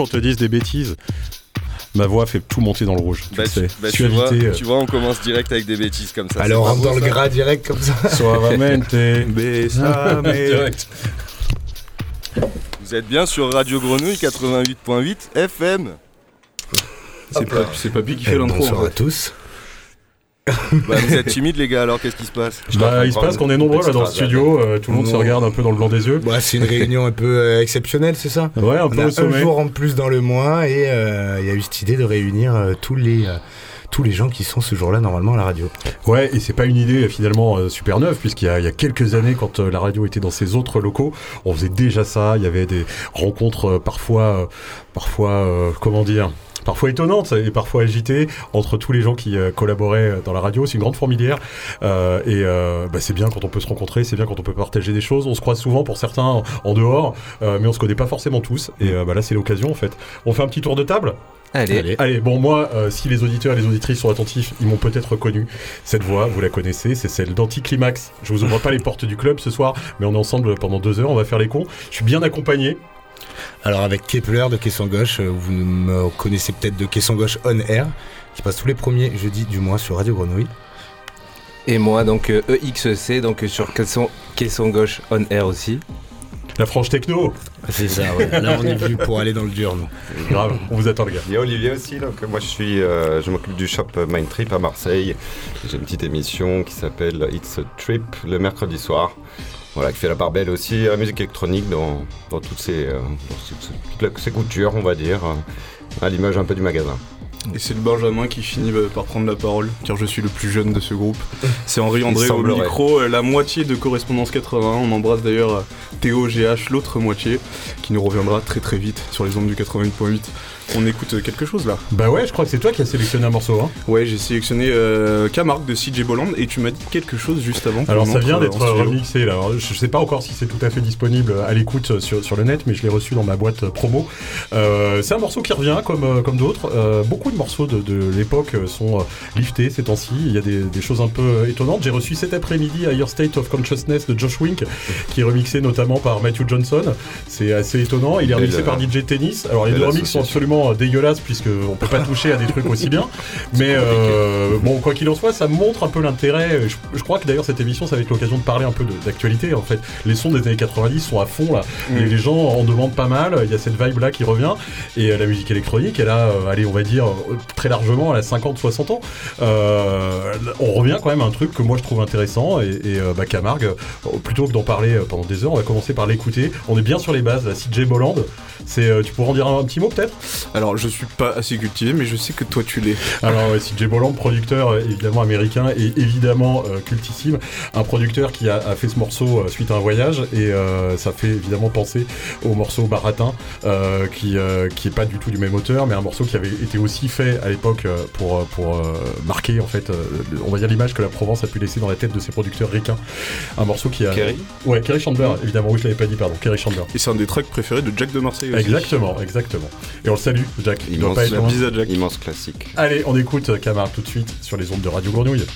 qu'on te dise des bêtises. Ma voix fait tout monter dans le rouge. Bah, tu, bah, tu, vois, euh. tu, vois, on commence direct avec des bêtises comme ça. Alors on rentre dans le gras direct comme ça. Suavemente, besame. direct. Vous êtes bien sur Radio Grenouille 88.8 FM. C'est Papy qui fait l'intro. Bonsoir à tous. Bah, vous êtes timides les gars, alors qu'est-ce qui se passe? Bah, il se passe qu'on est nombreux là dans le studio, euh, tout le monde se regarde un peu dans le blanc des yeux. Bah, c'est une réunion un peu euh, exceptionnelle, c'est ça? Ouais, un On peu a au sommet. un jour en plus dans le mois et euh, il y a eu cette idée de réunir euh, tous les euh, tous les gens qui sont ce jour-là normalement à la radio. Ouais, et c'est pas une idée finalement euh, super neuve, puisqu'il y, a- il y a quelques années, quand euh, la radio était dans ses autres locaux, on faisait déjà ça. Il y avait des rencontres euh, parfois, euh, parfois, euh, comment dire? Parfois étonnantes et parfois agitées entre tous les gens qui euh, collaboraient euh, dans la radio. C'est une grande fourmilière euh, et euh, bah, c'est bien quand on peut se rencontrer, c'est bien quand on peut partager des choses. On se croise souvent pour certains en, en dehors, euh, mais on se connaît pas forcément tous. Et euh, bah, là, c'est l'occasion en fait. On fait un petit tour de table? Allez. Allez, bon, moi, euh, si les auditeurs et les auditrices sont attentifs, ils m'ont peut-être reconnu. Cette voix, vous la connaissez, c'est celle d'Anticlimax. Je vous ouvre pas les portes du club ce soir, mais on est ensemble pendant deux heures, on va faire les cons. Je suis bien accompagné. Alors avec Kepler de Caisson Gauche, euh, vous me connaissez peut-être de Caisson Gauche On Air, qui passe tous les premiers jeudis du mois sur Radio Grenouille. Et moi, donc euh, EXC, donc euh, sur caisson, caisson gauche on air aussi. La franche techno. C'est ça, ouais. Là on est venu pour aller dans le dur, nous. Grave, on vous attend, les gars. Il y a Olivier aussi, donc euh, moi je suis, euh, je m'occupe du shop Mind Trip à Marseille. J'ai une petite émission qui s'appelle It's a Trip le mercredi soir. Voilà, qui fait la part belle aussi à la musique électronique dans, dans toutes ses, euh, dans ses coutures, on va dire, euh, à l'image un peu du magasin. Et c'est le Benjamin qui finit euh, par prendre la parole, car je suis le plus jeune de ce groupe. C'est Henri André au micro, la moitié de Correspondance 80. On embrasse d'ailleurs Théo GH, l'autre moitié, qui nous reviendra très très vite sur les ondes du 88.8. On écoute euh, quelque chose là. Bah ouais, je crois que c'est toi qui as sélectionné un morceau. Hein. Ouais, j'ai sélectionné euh, Camargue de CJ Bolland et tu m'as dit quelque chose juste avant. Alors ça vient euh, d'être remixé là. Alors, je sais pas encore si c'est tout à fait disponible à l'écoute sur, sur le net, mais je l'ai reçu dans ma boîte euh, promo. Euh, c'est un morceau qui revient comme, euh, comme d'autres. Euh, beaucoup de morceaux de, de l'époque euh, sont euh, liftés ces temps-ci. Il y a des, des choses un peu euh, étonnantes. J'ai reçu cet après-midi Higher State of Consciousness de Josh Wink, qui est remixé notamment par Matthew Johnson. C'est assez étonnant. Il est remixé par DJ Tennis. Alors les deux remixes sont absolument euh, dégueulasses puisque on peut pas toucher à des trucs aussi bien. Mais euh, bon, quoi qu'il en soit, ça montre un peu l'intérêt. Je, je crois que d'ailleurs cette émission, ça va être l'occasion de parler un peu d'actualité. En fait, les sons des années 90 sont à fond là. Mm. Et les gens en demandent pas mal. Il y a cette vibe là qui revient. Et euh, la musique électronique, elle a, allez, on va dire très largement, elle a 50-60 ans. Euh, on revient quand même à un truc que moi je trouve intéressant. Et, et, bah, Camargue, plutôt que d'en parler pendant des heures, on va commencer par l'écouter. On est bien sur les bases. La CJ Bolland, c'est, euh, tu pourrais en dire un, un petit mot peut-être? Alors je suis pas assez cultivé, mais je sais que toi tu l'es. Alors, ouais, CJ Bolland, producteur euh, évidemment américain et évidemment euh, cultissime, un producteur qui a, a fait ce morceau euh, suite à un voyage et euh, ça fait évidemment penser au morceau Baratin, euh, qui euh, qui est pas du tout du même auteur, mais un morceau qui avait été aussi fait à l'époque pour pour euh, marquer en fait, euh, on va dire l'image que la Provence a pu laisser dans la tête de ses producteurs ricains. Un morceau qui a Kerry ouais Kerry Chandler évidemment, oui je l'avais pas dit pardon, Kerry Chandler. Et c'est un des tracks préférés de Jack de Marseille aussi. Exactement, exactement. Et on le Il doit Immense, pas être à Jack. Immense classique. Allez, on écoute Camargue tout de suite sur les ondes de Radio Grenouille.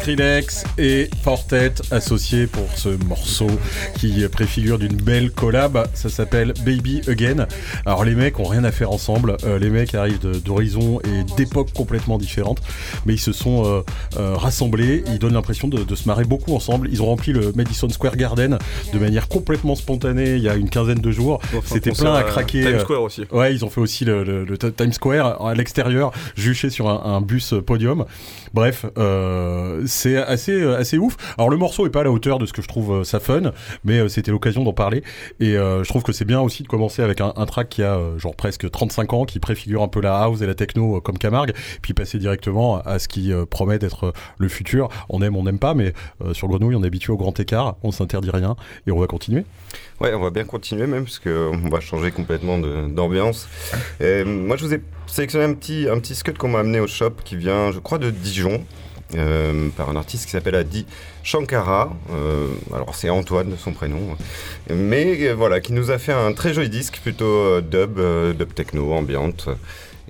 Skrillex et Fortet associés pour ce morceau qui préfigure d'une belle collab. Ça s'appelle Baby Again. Alors les mecs ont rien à faire ensemble. Euh, les mecs arrivent d'horizons et d'époques complètement différentes, mais ils se sont euh, euh, rassemblés. Ils donnent l'impression de, se marrer beaucoup ensemble. Ils ont rempli le Madison Square Garden de manière complètement spontanée il y a une quinzaine de jours. C'était plein à craquer. Times Square aussi. Ouais, ils ont fait aussi le, Times Square à l'extérieur, juché sur un, un bus podium. Bref, euh, c'est assez assez ouf. Alors le morceau est pas à la hauteur de ce que je trouve euh, ça fun, mais euh, c'était l'occasion d'en parler. Et je trouve que c'est bien aussi de commencer avec un, track qui a genre presque 35 ans, qui préfigure un peu la house et la techno comme Camargue, puis passer directement à ce qui promet d'être le futur. On aime, on n'aime pas, mais sur Grenouille, on est habitué au grand écart, on s'interdit rien et on va continuer. Ouais, on va bien continuer même, parce qu'on va changer complètement d'ambiance. moi, je vous ai sélectionné un petit, un petit scud qu'on m'a amené au shop qui vient, je crois, de Dijon. Euh, par un artiste qui s'appelle Adi Shankara. Euh, alors c'est Antoine de son prénom, mais euh, voilà, qui nous a fait un très joli disque, plutôt dub, dub techno, ambiante.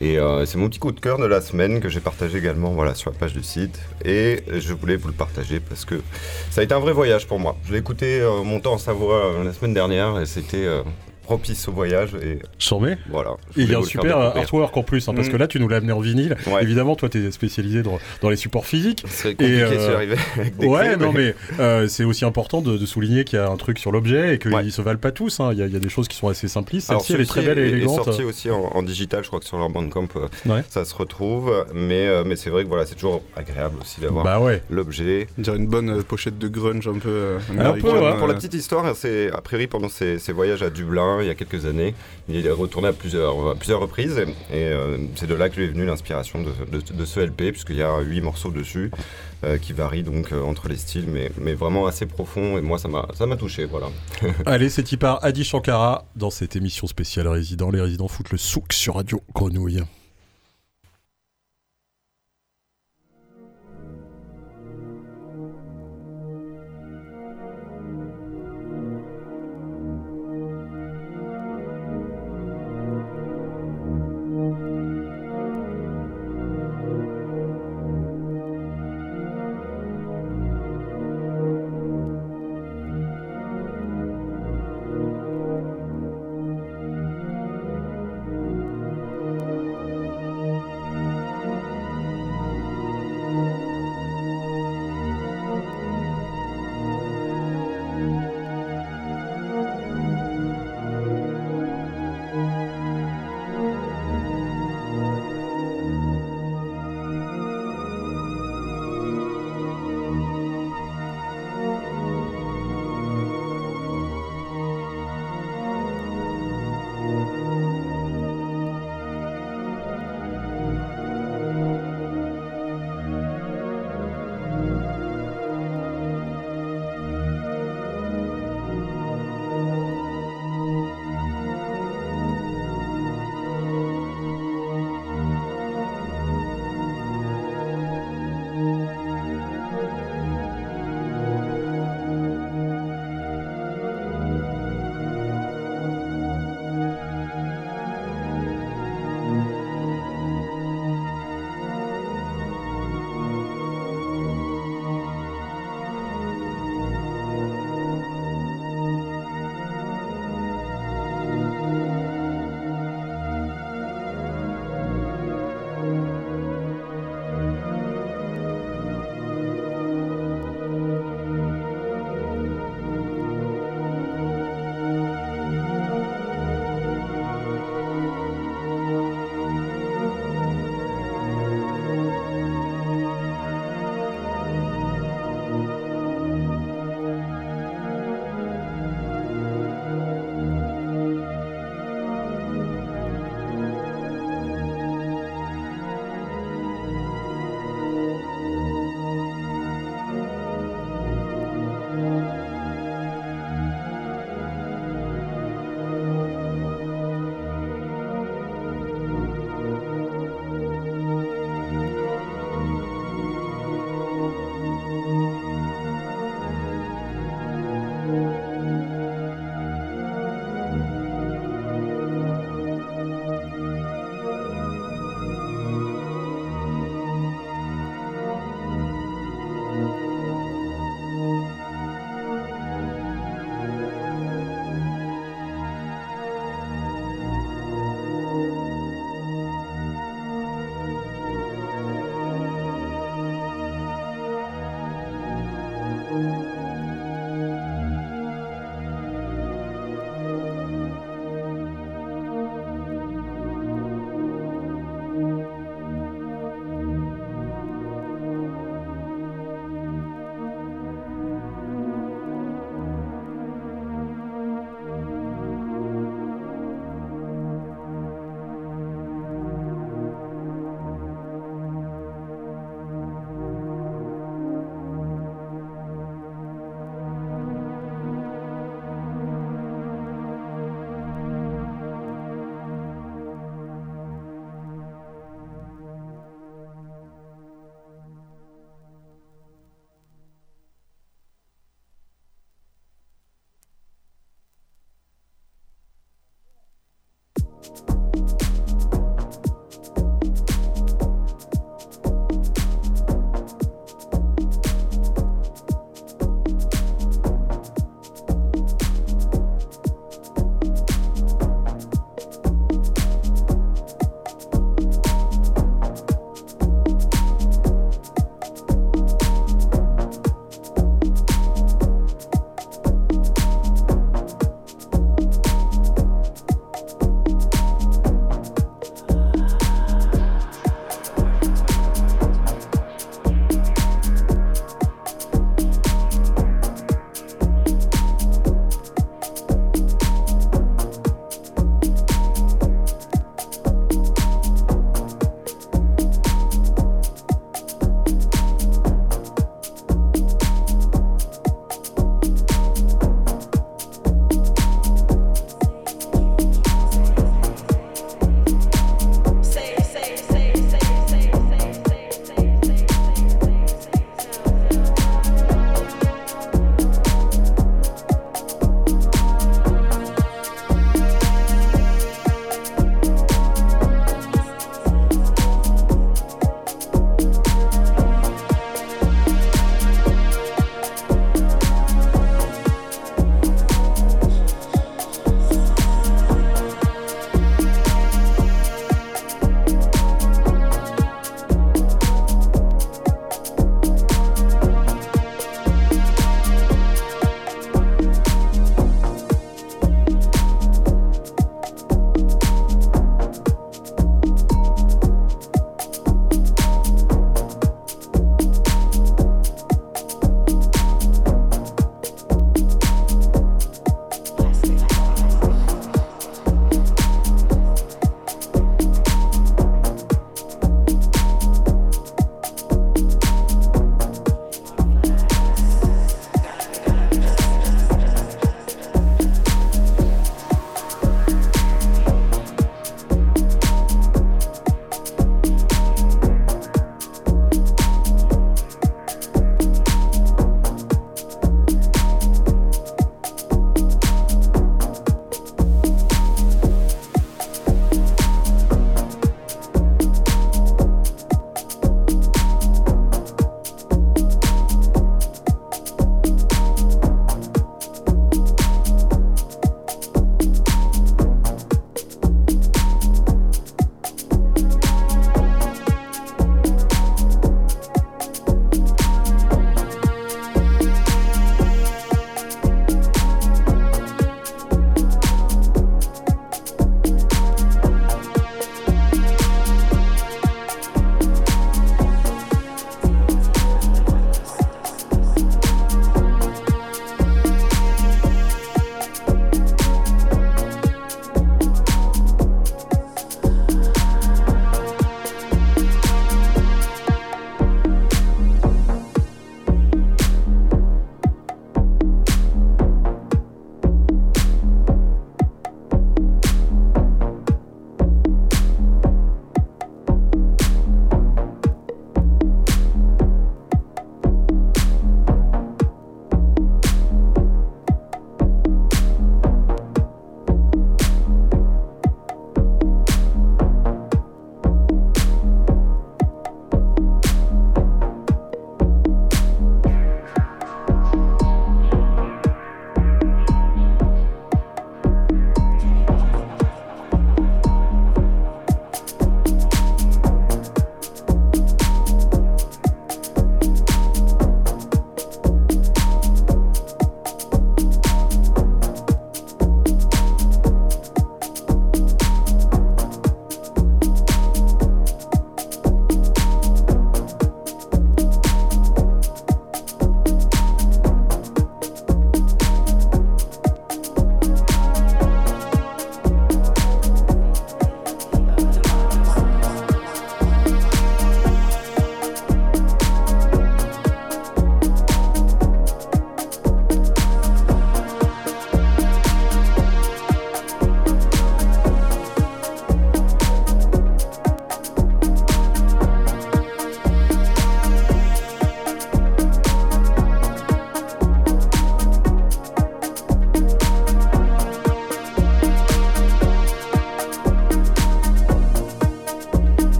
Et c'est mon petit coup de cœur de la semaine que j'ai partagé également voilà, sur la page du site. Et je voulais vous le partager parce que ça a été un vrai voyage pour moi. Je l'ai écouté montant en Savoie la semaine dernière et c'était propice au voyage. Et Voilà. il y a un super artwork en plus, hein, parce mm. que là, tu nous l'as amené en vinyle. Évidemment, toi, tu es spécialisé dans, dans, les supports physiques. C'est compliqué euh, arriver avec des Ouais, non, mais, euh, c'est aussi important de, souligner qu'il y a un truc sur l'objet et qu'ils ne se valent pas tous. Hein. Il, y a, il, y a, des choses qui sont assez simplistes. Celle-ci, elle est très belle et élégante. est sorti aussi en, digital, je crois que sur leur bandcamp, euh, ça se retrouve. Mais, euh, mais c'est vrai que voilà, c'est toujours agréable aussi d'avoir bah ouais. l'objet. Dire une bonne pochette de grunge un peu. un peu Pour la petite histoire, c'est a priori pendant ses, ses voyages à Dublin, il y a quelques années, il est retourné à plusieurs, plusieurs reprises et, euh, c'est de là que lui est venue l'inspiration de, ce LP, puisqu'il y a huit morceaux dessus euh, qui varient donc euh, entre les styles, mais, mais vraiment assez profond et moi ça m'a touché. Voilà. Allez, c'est par Adi Shankara dans cette émission spéciale Résident. Les résidents foutent le souk sur Radio Grenouille.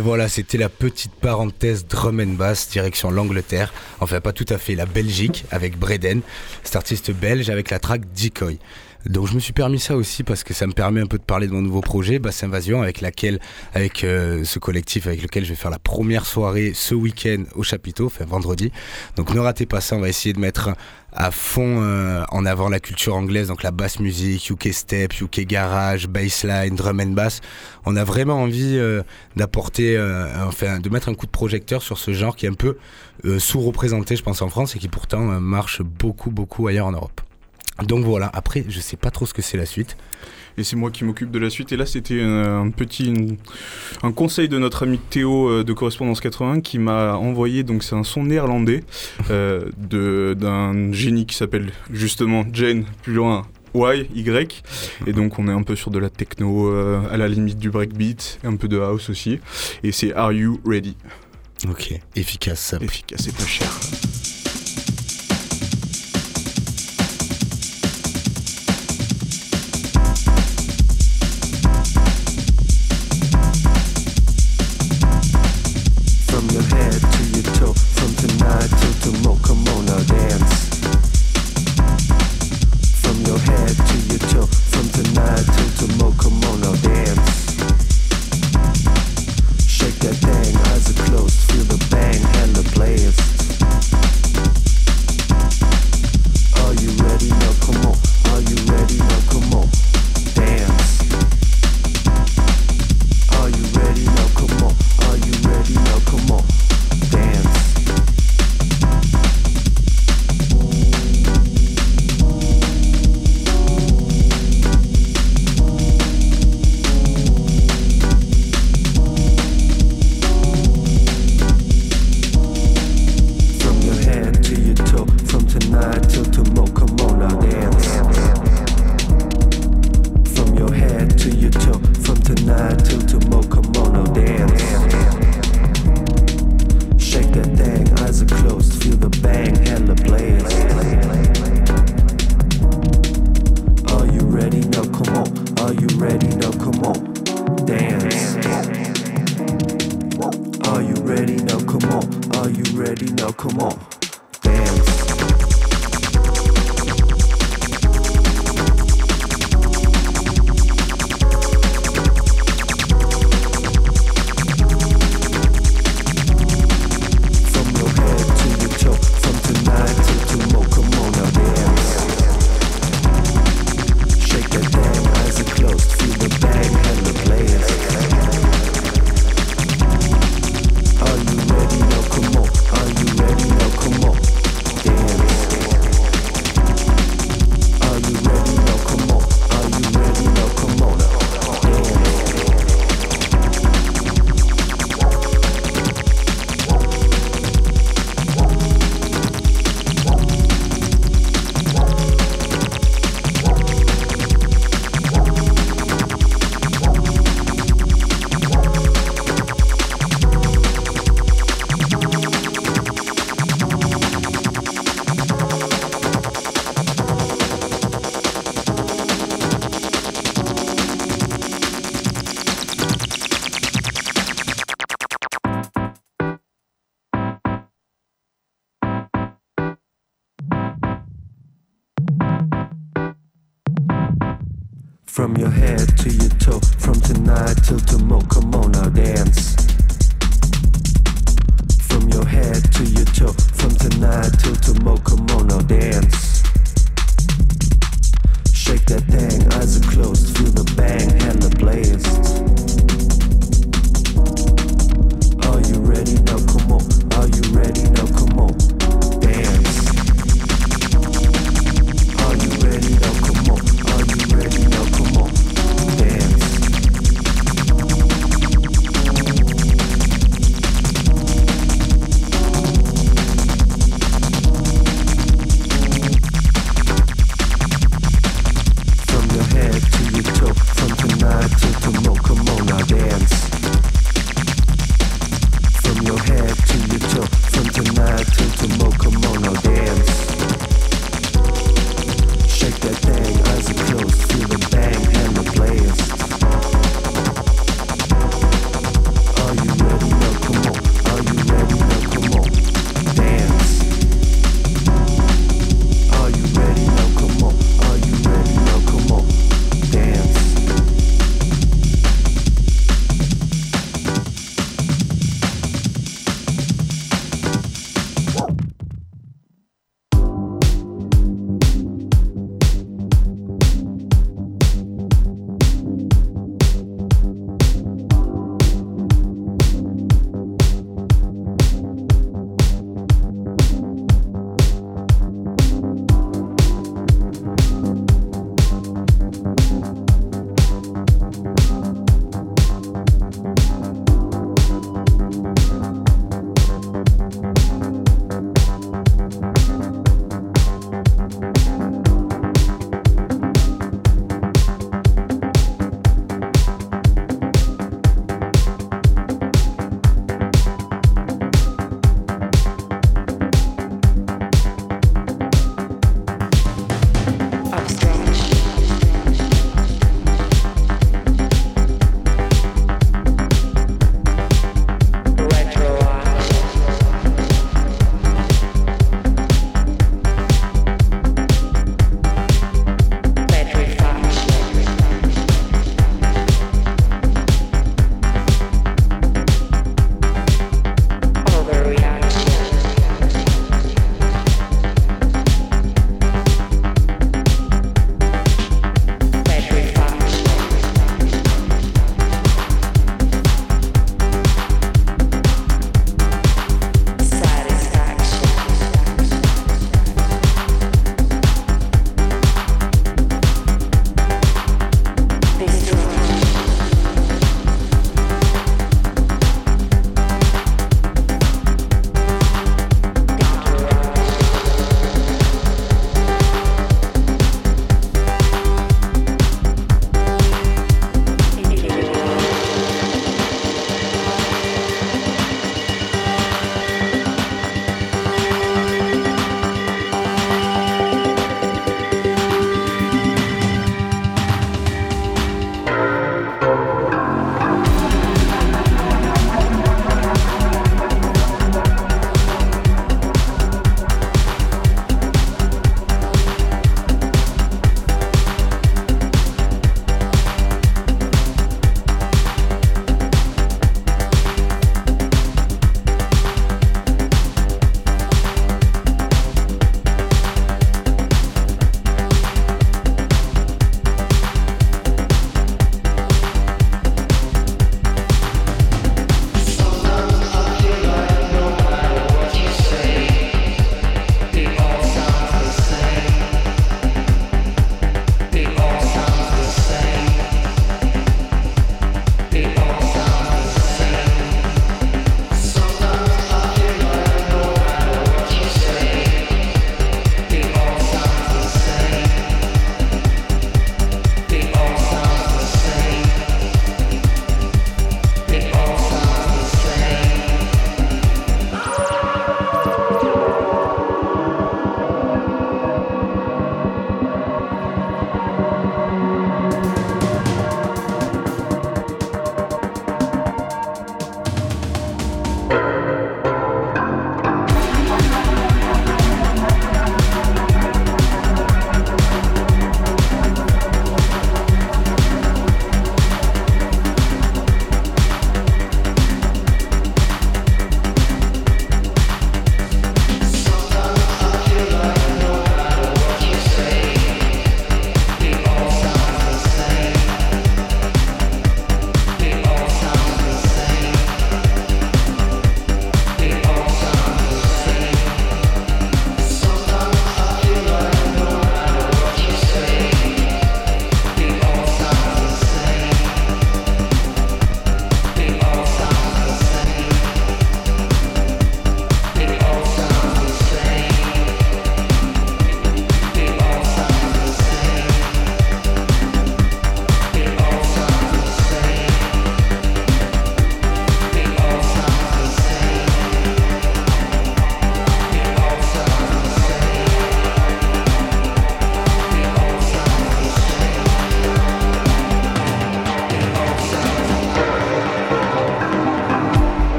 Voilà, c'était la petite parenthèse drum and bass direction l'Angleterre. Enfin, pas tout à fait, la Belgique avec Breden, cet artiste belge avec la track Decoy. Donc je me suis permis ça aussi parce que ça me permet un peu de parler de mon nouveau projet, Bass Invasion, avec laquelle, avec euh, ce collectif avec lequel je vais faire la première soirée ce week-end au chapiteau, enfin vendredi. Donc ne ratez pas ça, on va essayer de mettre à fond euh, en avant la culture anglaise, donc la basse musique, UK step, UK garage, bassline, drum and bass. On a vraiment envie euh, d'apporter, enfin de mettre un coup de projecteur sur ce genre qui est un peu sous-représenté, je pense, en France et qui pourtant marche beaucoup, beaucoup ailleurs en Europe. Donc voilà, après, je sais pas trop ce que c'est la suite. Et c'est moi qui m'occupe de la suite. Et là, c'était un, petit un conseil de notre ami Théo euh, de Correspondance 80 qui m'a envoyé. Donc, c'est un son néerlandais euh, d'un génie qui s'appelle justement Jane, plus loin Y, Y. Et donc, on est un peu sur de la techno euh, à la limite du breakbeat, un peu de house aussi. Et c'est Are You Ready? Ok, efficace. Efficace et pas cher.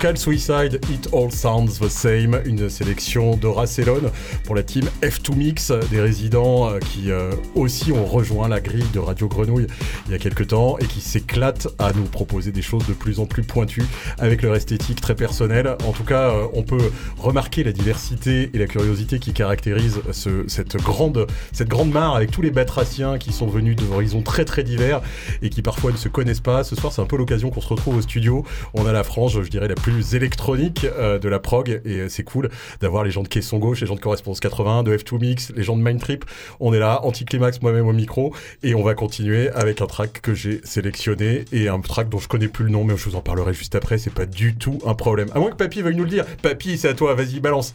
Local Suicide, It All Sounds the Same, une sélection d'Ora Celone pour la team F2 Mix, des résidents euh, qui euh, aussi ont rejoint la grille de Radio Grenouille il y a quelques temps et qui s'éclatent à nous proposer des choses de plus en plus pointues avec leur esthétique très personnelle. En tout cas, euh, on peut remarquer la diversité et la curiosité qui caractérisent cette, grande, cette grande mare avec tous les batraciens qui sont venus d'horizons très très divers et qui parfois ne se connaissent pas. Ce soir, c'est un peu l'occasion qu'on se retrouve au studio. On a la frange, je dirais, la plus électronique euh, de la prog et euh, c'est cool d'avoir les gens de Caisson Gauche, les gens de Correspondance 80, de F2 Mix, les gens de Mind Trip. On est là, anti-climax moi-même au micro et on va continuer avec un track que j'ai sélectionné et un track dont je connais plus le nom mais je vous en parlerai juste après, c'est pas du tout un problème. À moins que Papy veuille nous le dire. Papy, c'est à toi, vas-y, balance.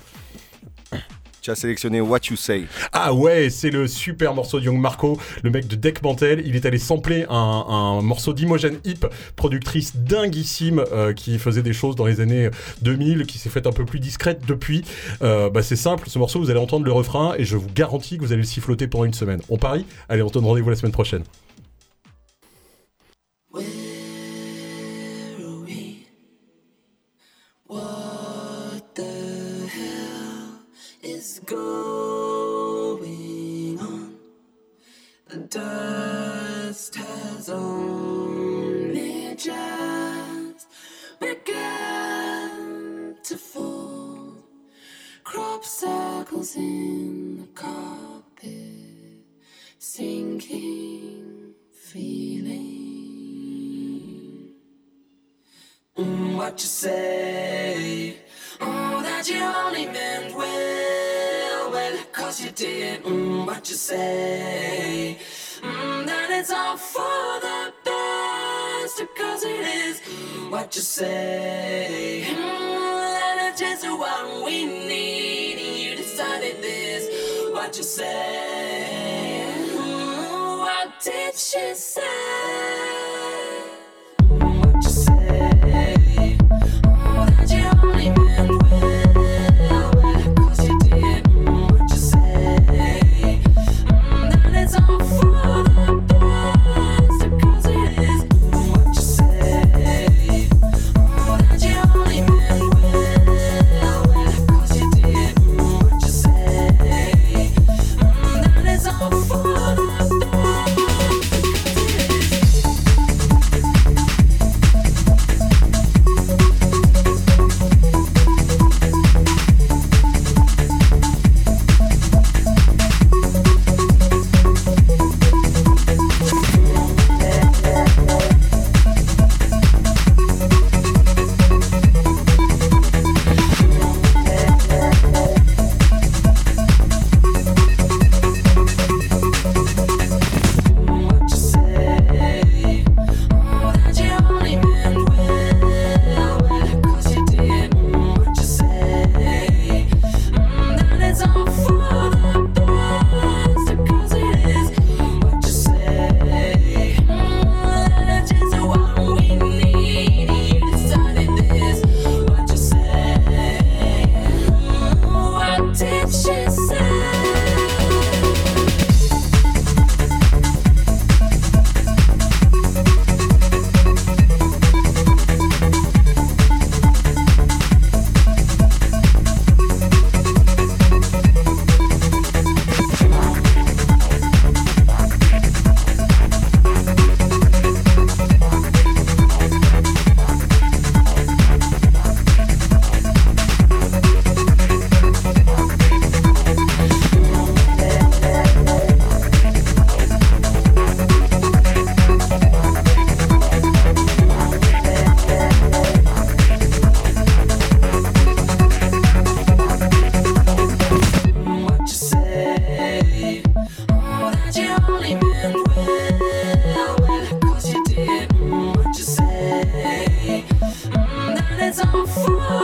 Tu as sélectionné What You Say. Ah ouais, c'est le super morceau de Young Marco, le mec de Deck Mantel. Il est allé sampler un, morceau d'Imogen Hip, productrice dinguissime euh, qui faisait des choses dans les années 2000, qui s'est faite un peu plus discrète depuis. Euh, bah c'est simple, ce morceau, vous allez entendre le refrain et je vous garantis que vous allez le siffloter pendant une semaine. On parie? Allez, on se donne rendez-vous la semaine prochaine. Going on. The dust has only just begun to fall. Crop circles in the carpet, sinking feeling. Mm, what you say? Oh, that you only meant well, cause you did mm, what you say. Mm, that it's all for the best, because it is what you say. Mm, that it's just what we need, you decided this, what you say. Mm, what did she say? I'm free.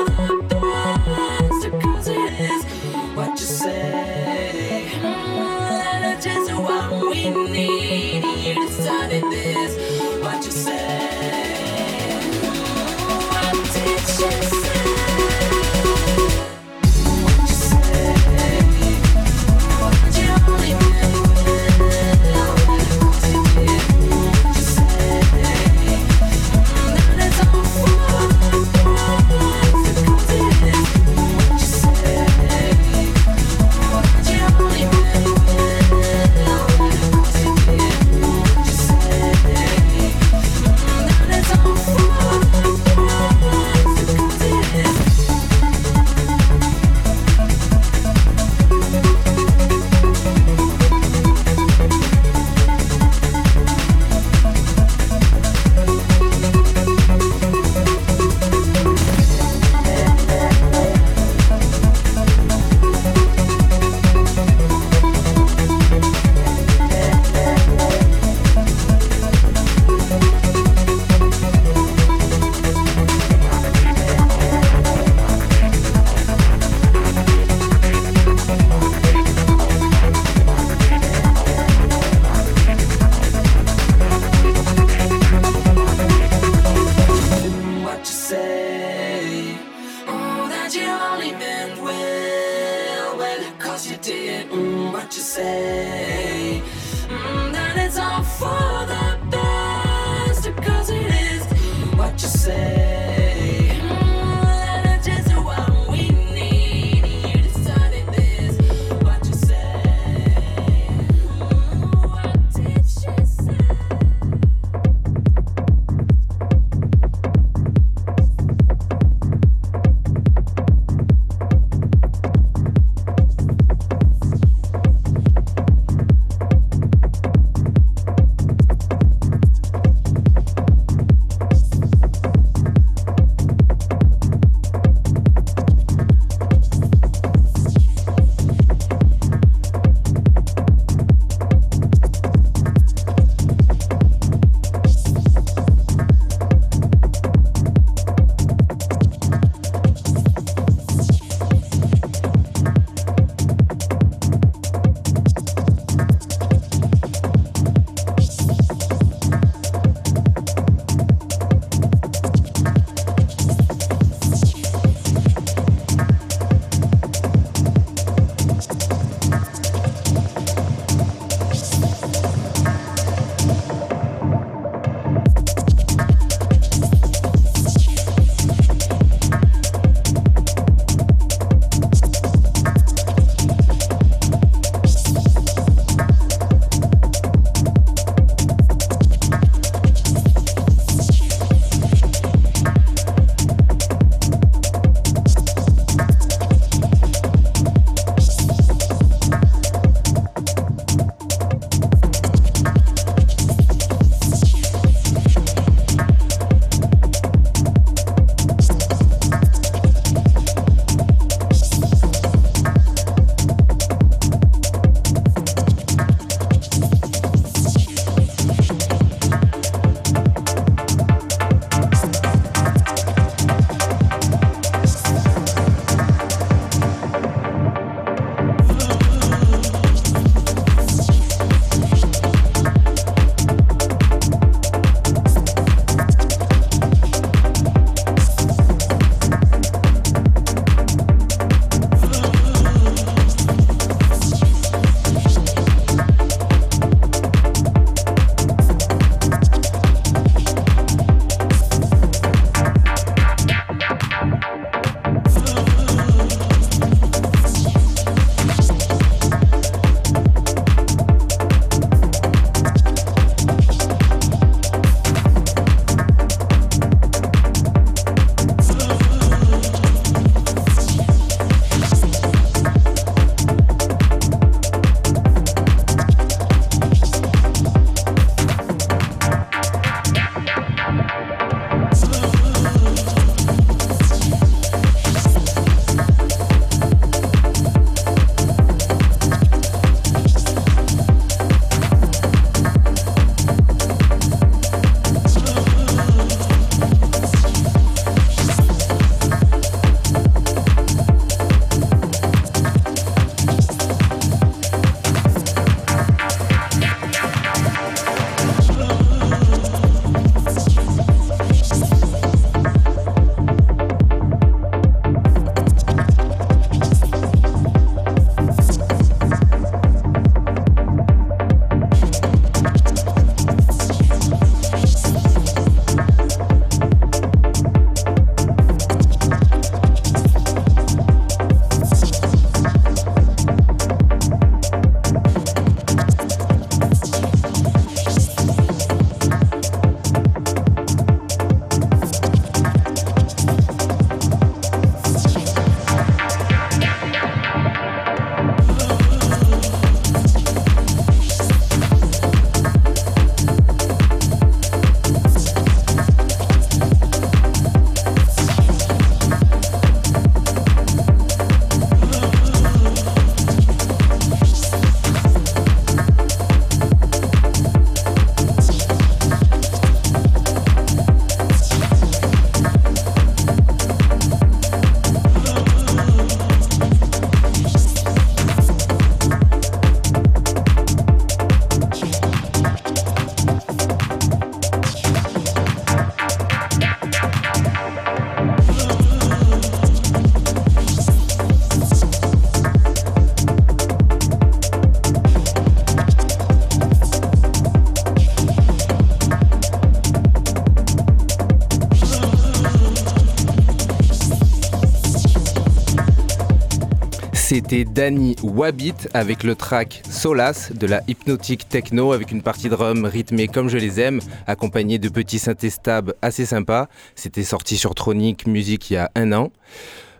C'était Danny Wabit avec le track Solas de la hypnotique techno avec une partie drum rythmée comme je les aime, accompagnée de petits synthés stab assez sympas. C'était sorti sur Tronic Music il y a un an.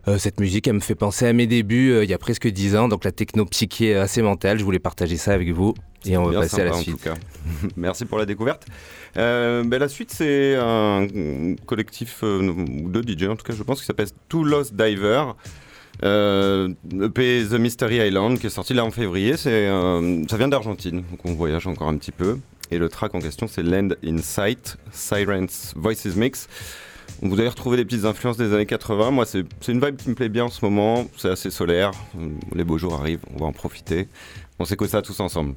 Euh, cette musique, elle me fait penser à mes débuts euh, il y a presque 10 ans, donc la techno psyché assez mentale. Je voulais partager ça avec vous et on va passer à la suite. Merci pour la découverte. Euh, ben, la suite, c'est un collectif euh, de DJ, en tout cas, je pense, qui s'appelle Two Lost Diver. Euh, EP The Mystery Island qui est sorti là en février, euh, ça vient d'Argentine, donc on voyage encore un petit peu. Et le track en question c'est Land in Sight, Sirens Voices Mix. Vous allez retrouver les petites influences des années 80. Moi, c'est c'est une vibe qui me plaît bien en ce moment. C'est assez solaire. Les beaux jours arrivent, on va en profiter. On s'écoute ça tous ensemble.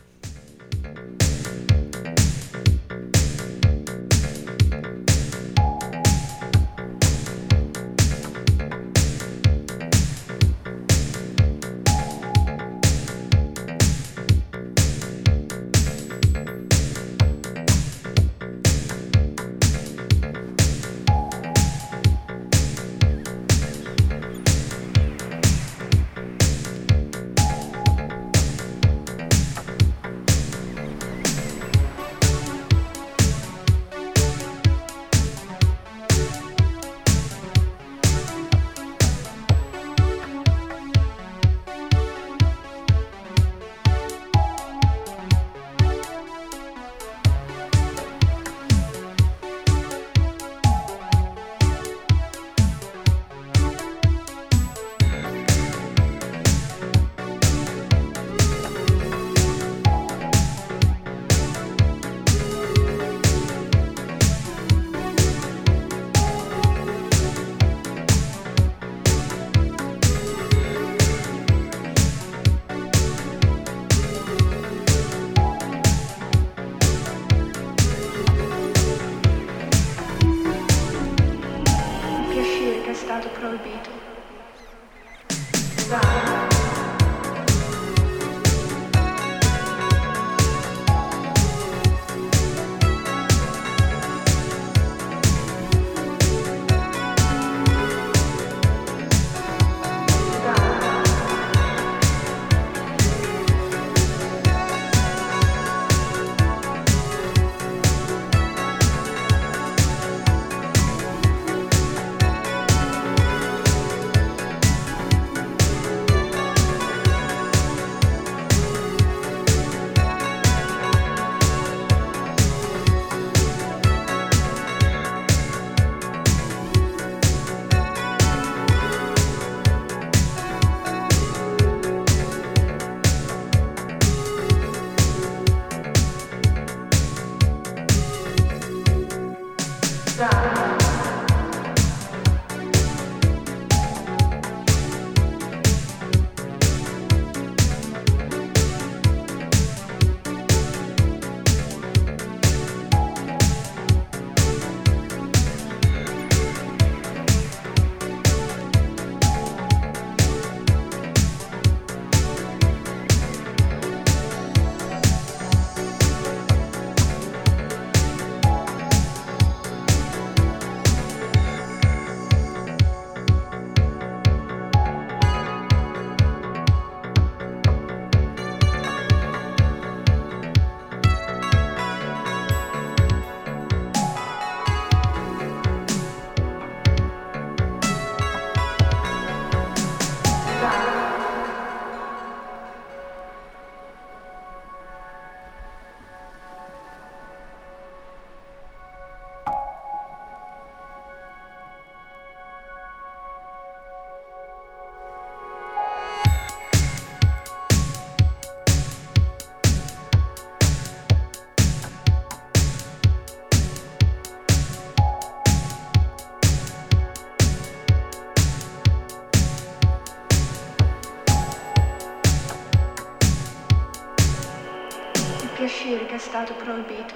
dire che è stato proibito.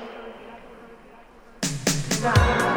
No.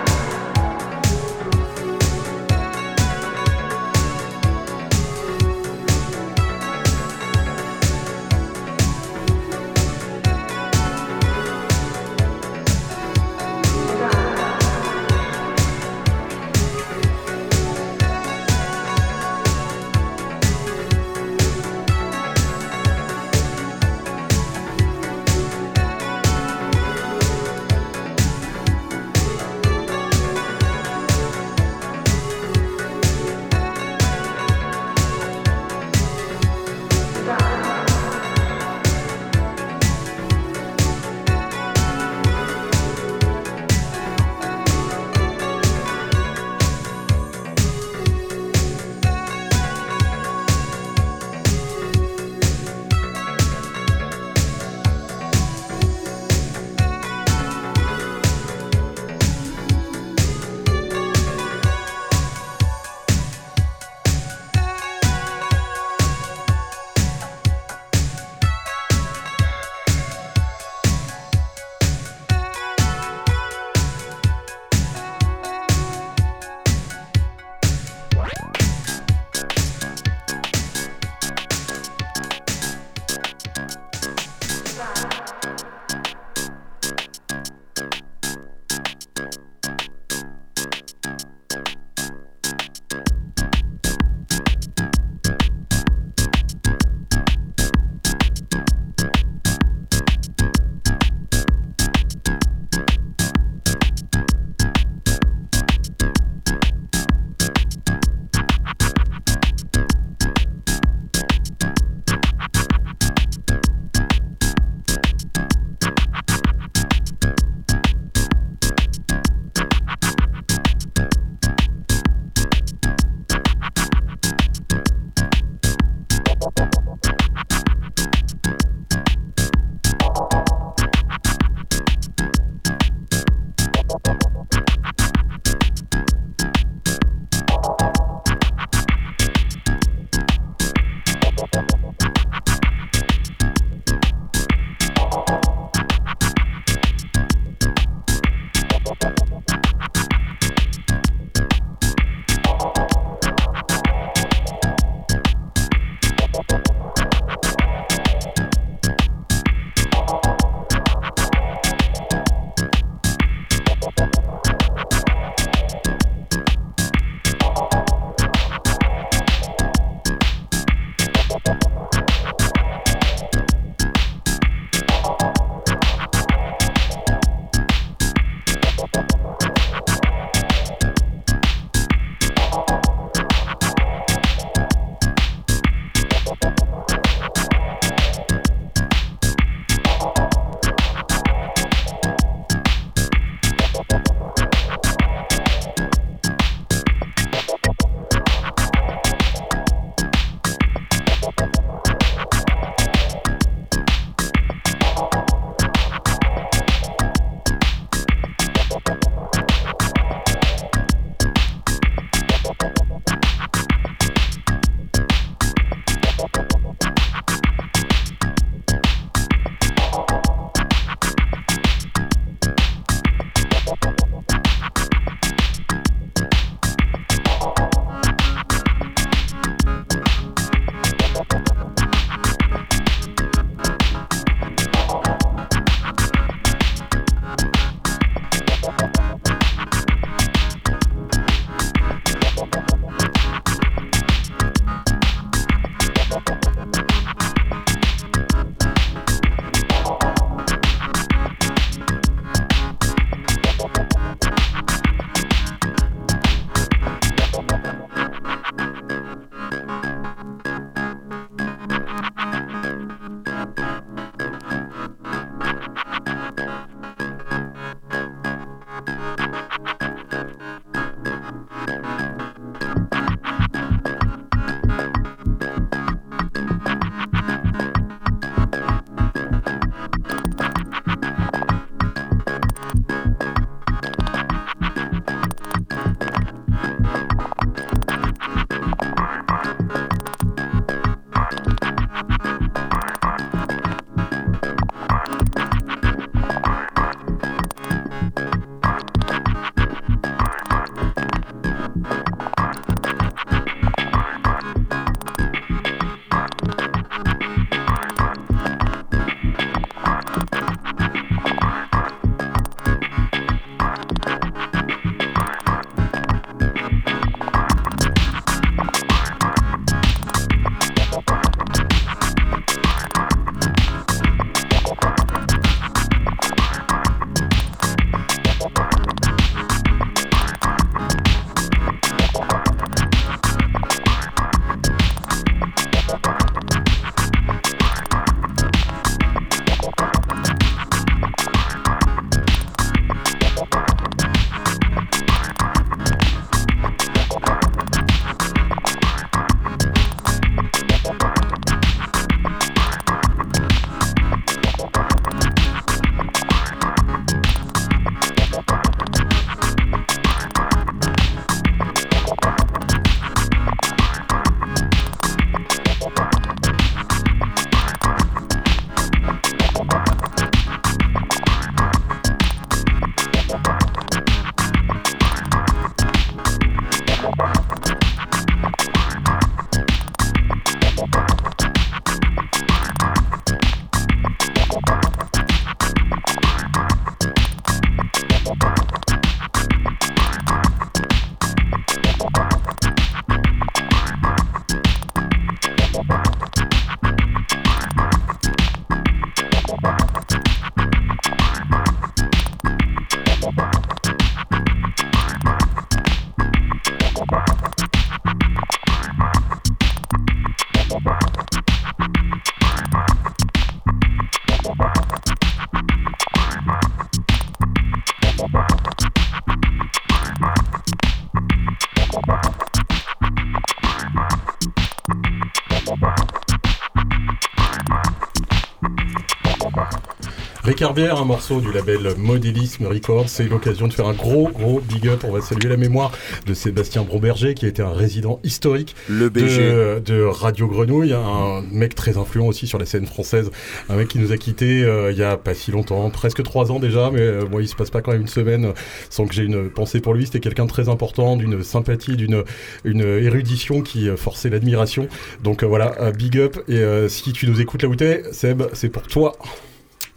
Récarbière, un morceau du label Modélisme Records. C'est l'occasion de faire un gros, gros big up. On va saluer la mémoire de Sébastien Bromberger, qui a été un résident historique Le BG. de, de Radio Grenouille, un mec très influent aussi sur la scène française, un mec qui nous a quittés euh, il y a pas si longtemps, presque trois ans déjà, mais euh, bon, il se passe pas quand même une semaine sans que j'ai une pensée pour lui. C'était quelqu'un de très important, d'une sympathie, d'une une érudition qui euh, forçait l'admiration. Donc euh, voilà, big up. Et si tu nous écoutes là où t'es, Seb, c'est pour toi.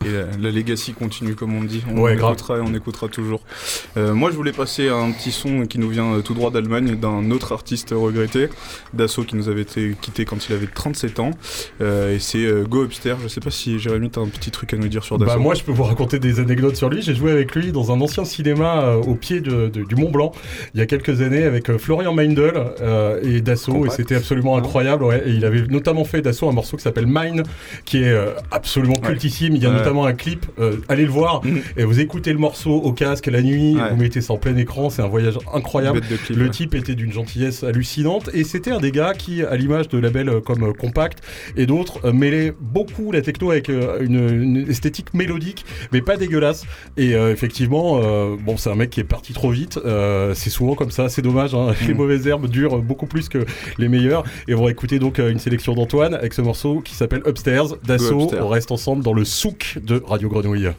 Et la, la legacy continue, comme on dit. On Ouais, grave. écoutera et on écoutera toujours. Euh, moi, je voulais passer à un petit son qui nous vient euh, tout droit d'Allemagne, d'un autre artiste regretté, Dassault, qui nous avait été quitté quand il avait 37 ans. Euh, et c'est euh, Go Upstairs. Je sais pas si Jérémy, t'as un petit truc à nous dire sur Dassault. Bah moi je peux vous raconter des anecdotes sur lui. J'ai joué avec lui dans un ancien cinéma euh, au pied de- de- du Mont Blanc il y a quelques années avec euh, Florian Meindl euh, et Dassault et c'était absolument incroyable. Ouais. Et il avait notamment fait Dassault un morceau qui s'appelle Mine qui est euh, absolument Ouais. cultissime. Il y a Ouais. Notamment un clip. euh, allez le voir Mhm. et vous écoutez le morceau au casque la nuit. Ouais. Vous mettez ça en plein écran. C'est un voyage incroyable. Clip, Le ouais. type était d'une gentillesse hallucinante et c'était un des gars qui, à l'image de labels euh, comme euh, Compact et d'autres, euh, mêlait beaucoup la techno avec une, une esthétique mélodique, mais pas dégueulasse. Et euh, effectivement, bon, c'est un mec qui est parti trop vite. euh, c'est souvent comme ça, c'est dommage. hein. Les Mm. mauvaises herbes durent beaucoup plus que les meilleures. Et on va écouter donc une sélection d'Antoine avec ce morceau qui s'appelle Upstairs d'Assaut. On reste ensemble dans le souk de Radio Grenouille.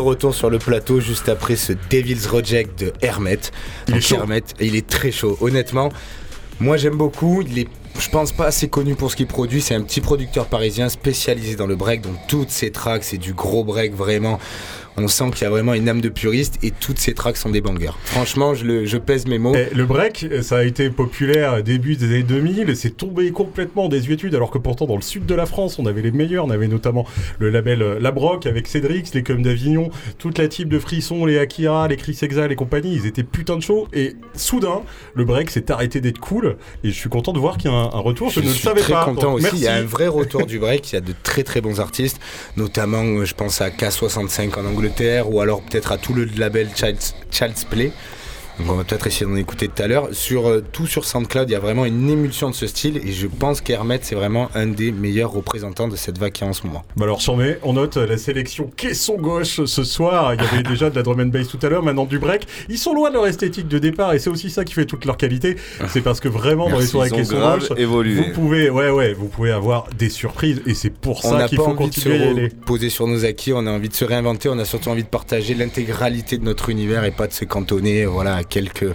Retour sur le plateau juste après ce Devil's Reject de Hermet. Il est Donc, chaud. Hermet, il est très chaud. Honnêtement, moi j'aime beaucoup. Il est, je pense, pas assez connu pour ce qu'il produit. C'est un petit producteur parisien spécialisé dans le break. Donc toutes ses tracks, c'est du gros break vraiment. On sent qu'il y a vraiment une âme de puriste et toutes ses tracks sont des bangers. Franchement, je, le, je pèse mes mots. Le break, ça a été populaire début des années 2000, c'est tombé complètement en désuétude, alors que pourtant dans le sud de la France, on avait les meilleurs, on avait notamment le label euh, La Broc avec Cédrix, les Comme d'Avignon, toute la type de Frisson, les Akira, les Chris Exal et compagnie, ils étaient putain de chauds, et soudain, le break s'est arrêté d'être cool, et je suis content de voir qu'il y a un, un retour, je, Je ne le suis savais très pas. content aussi. merci. Il y a un vrai retour du break. Il y a de très très bons artistes, notamment euh, je pense à K65 en Angleterre ou alors peut-être à tout le label Child's, Play. Donc on va peut-être essayer d'en écouter tout à l'heure. Sur euh, tout sur SoundCloud, il y a vraiment une émulsion de ce style et je pense qu'Hermet c'est vraiment un des meilleurs représentants de cette vague qui est en ce moment. Bah alors sur mes, on note la sélection caisson gauche ce soir. Il y avait déjà de la drum and bass tout à l'heure, maintenant du break. Ils sont loin de leur esthétique de départ et c'est aussi ça qui fait toute leur qualité. C'est parce que vraiment dans les soirées caisson gauche, évolué. vous pouvez, ouais ouais, vous pouvez avoir des surprises et c'est pour ça qu'il faut envie de se continuer à y aller. reposer sur nos acquis, on a envie de se réinventer, on a surtout envie de partager l'intégralité de notre univers et pas de se cantonner voilà, à quelques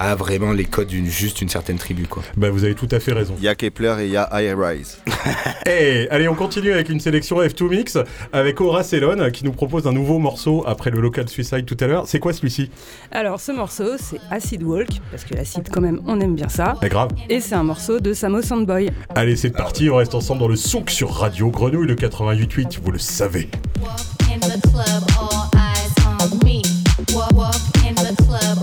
à vraiment les codes d'une juste une certaine tribu quoi. Bah vous avez tout à fait raison. Il y a Kepler et il y a High Rise. Eh, allez, on continue avec une sélection F2 Mix avec Aura Celon qui nous propose un nouveau morceau après le Local Suicide tout à l'heure. C'est quoi celui-ci? Alors ce morceau c'est Acid Walk, parce que l'acide quand même on aime bien ça. Eh grave. Et c'est un morceau de Samo Sandboy. Allez, c'est parti, on reste ensemble dans le souk sur Radio Grenouille de 88.8, vous le savez. in the club, all eyes on me. Walk, walk in the club,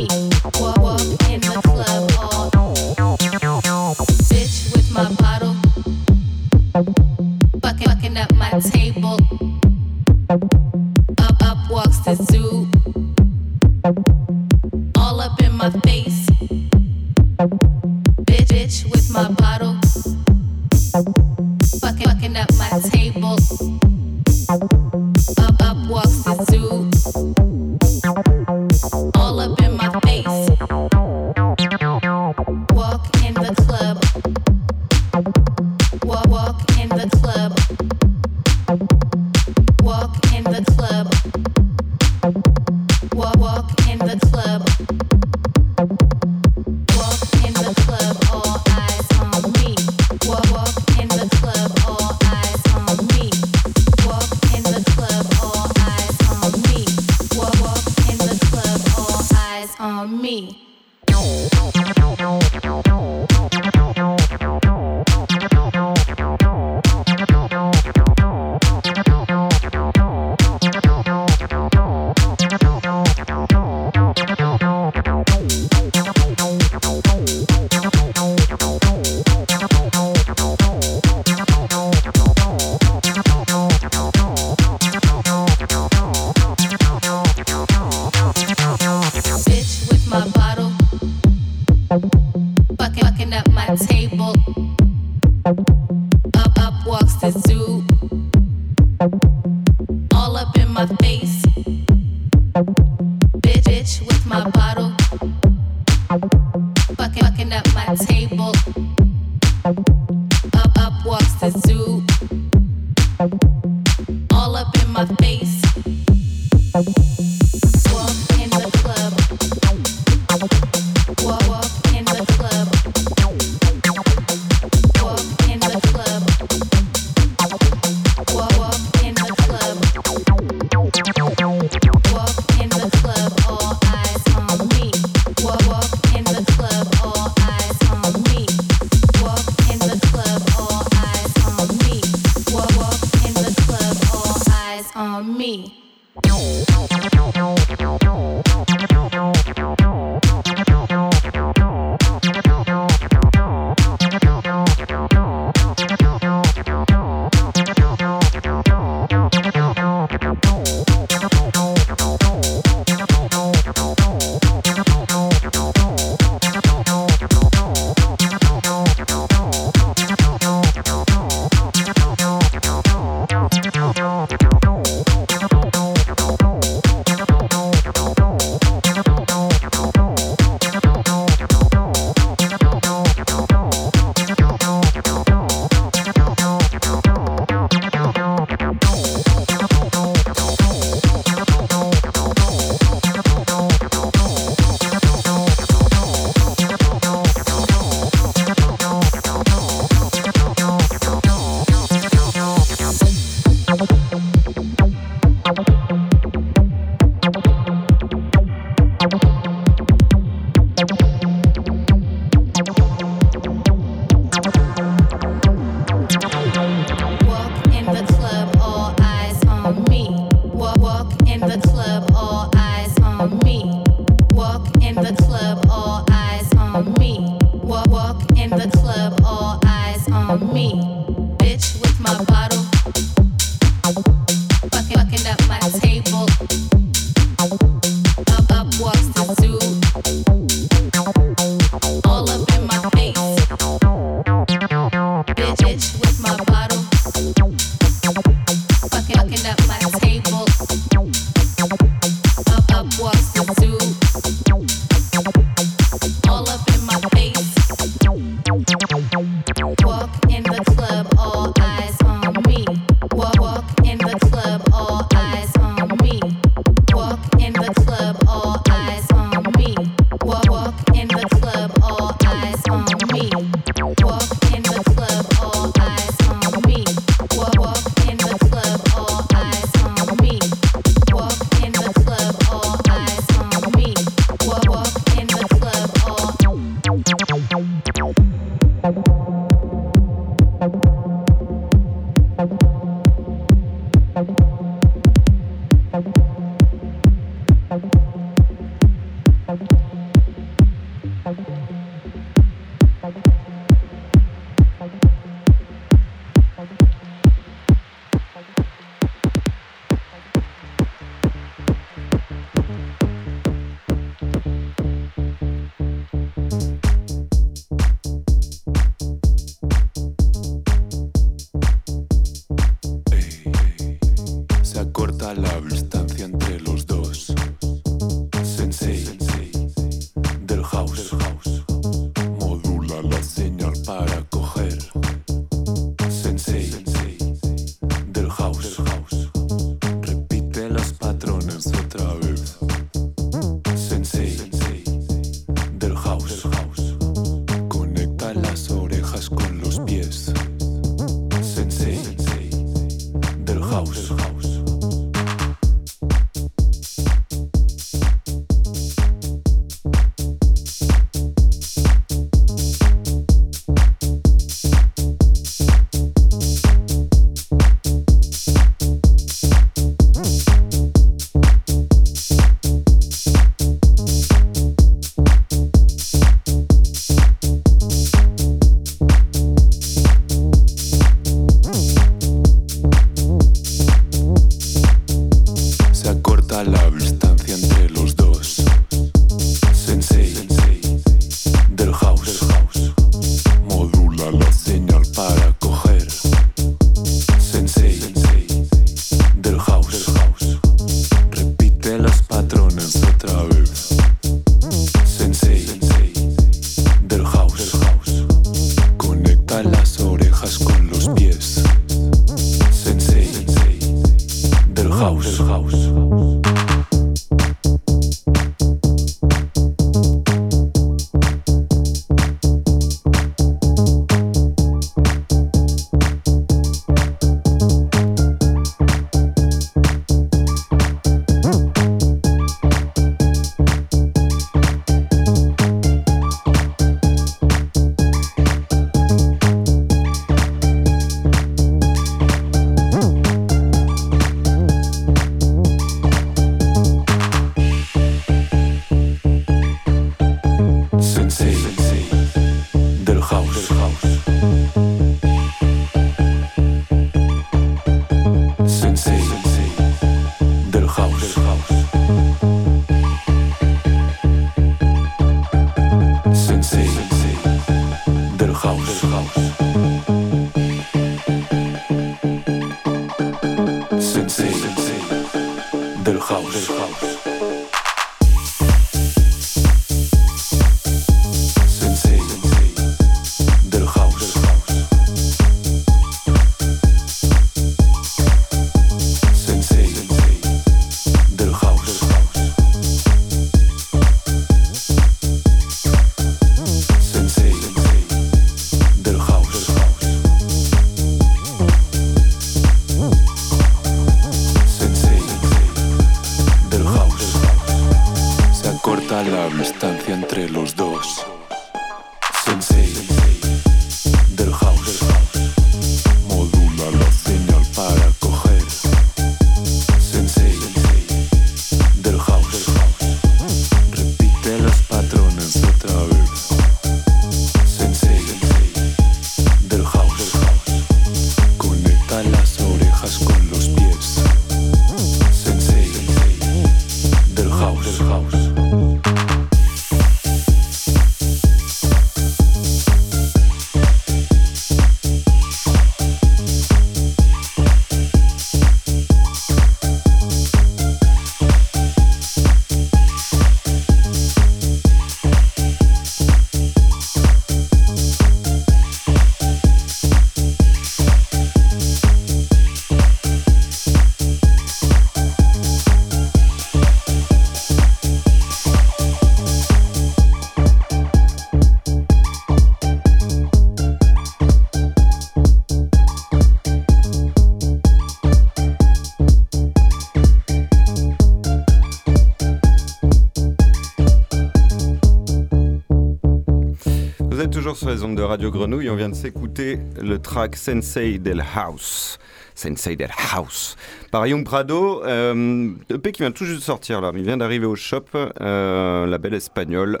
les de Radio Grenouille. On vient de s'écouter le track Sensei del House. Sensei del House. Par Young Prado, euh, EP qui vient tout juste de sortir là. Il vient d'arriver au shop, euh, label espagnol.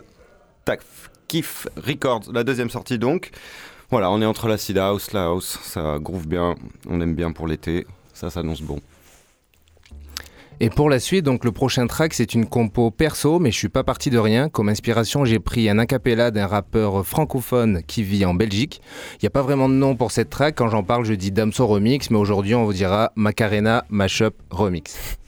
Taf Kif Records, la deuxième sortie donc. Voilà, on est entre l'acid house, la house, ça groove bien, on aime bien pour l'été, ça s'annonce bon. Et pour la suite, donc le prochain track, c'est une compo perso, mais je suis pas parti de rien. Comme inspiration, j'ai pris un acapella d'un rappeur francophone qui vit en Belgique. Il n'y a pas vraiment de nom pour cette track. Quand j'en parle, je dis Damso Remix, mais aujourd'hui, on vous dira Macarena Mashup Remix.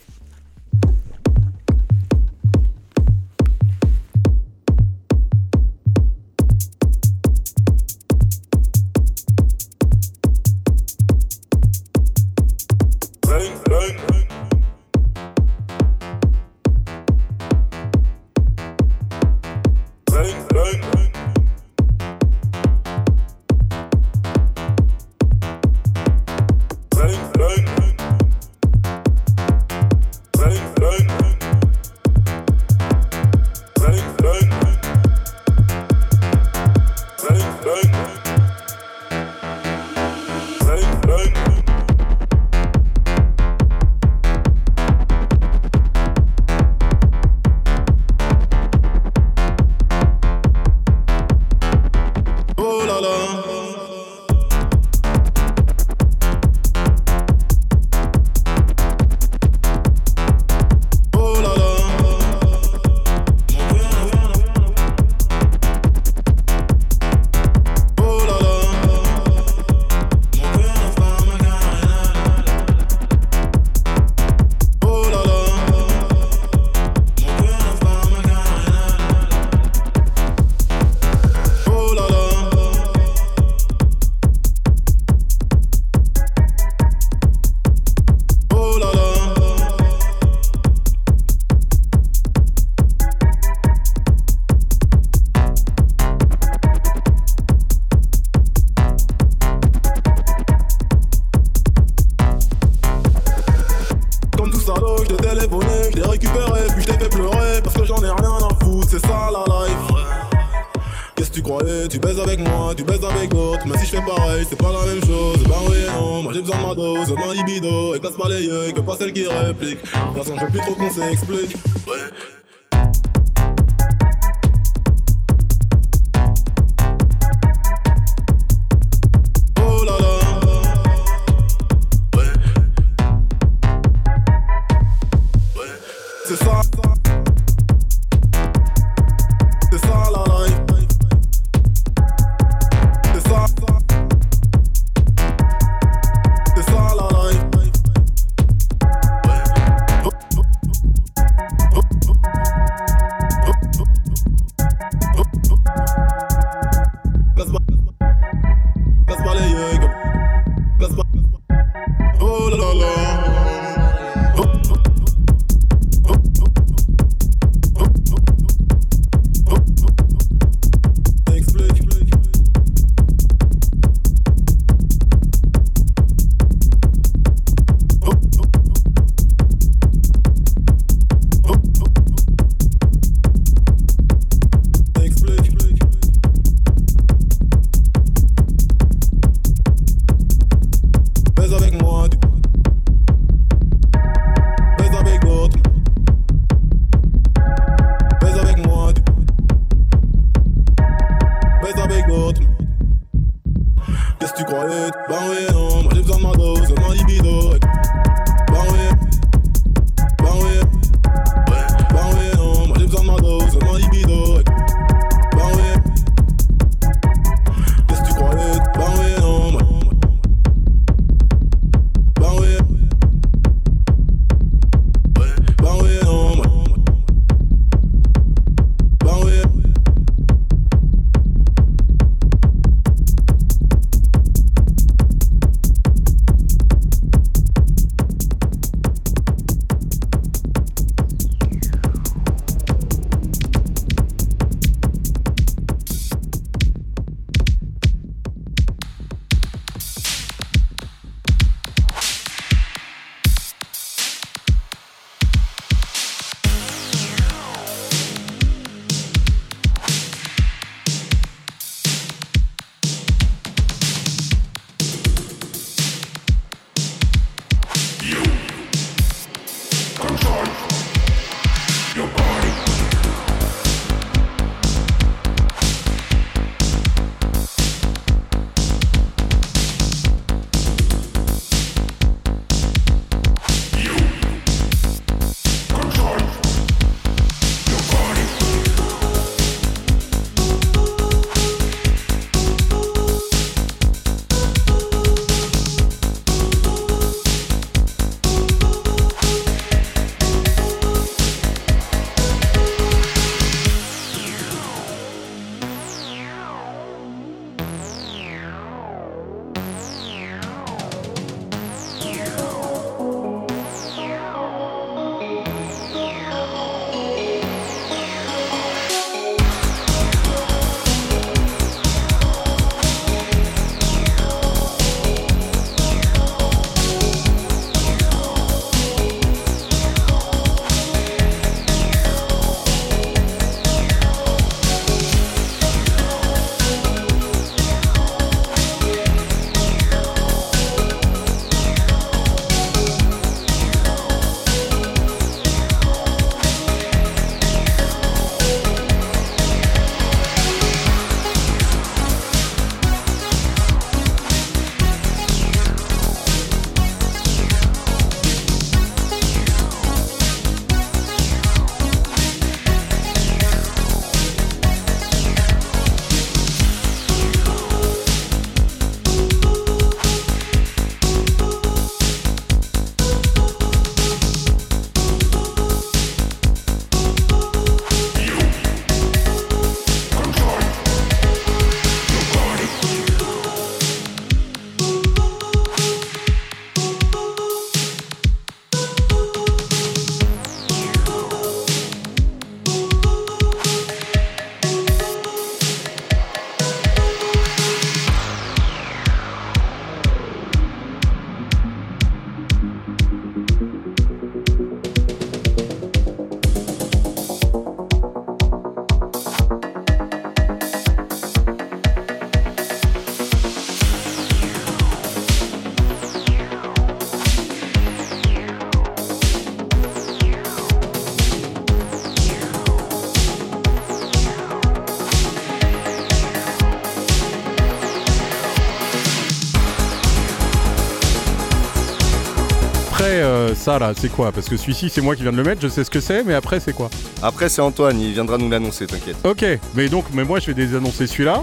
Ça là, c'est quoi? Parce que celui-ci, c'est moi qui viens de le mettre, je sais ce que c'est, mais après, c'est quoi? Après, c'est Antoine, il viendra nous l'annoncer, t'inquiète. Ok, mais donc, mais moi, je vais désannoncer celui-là.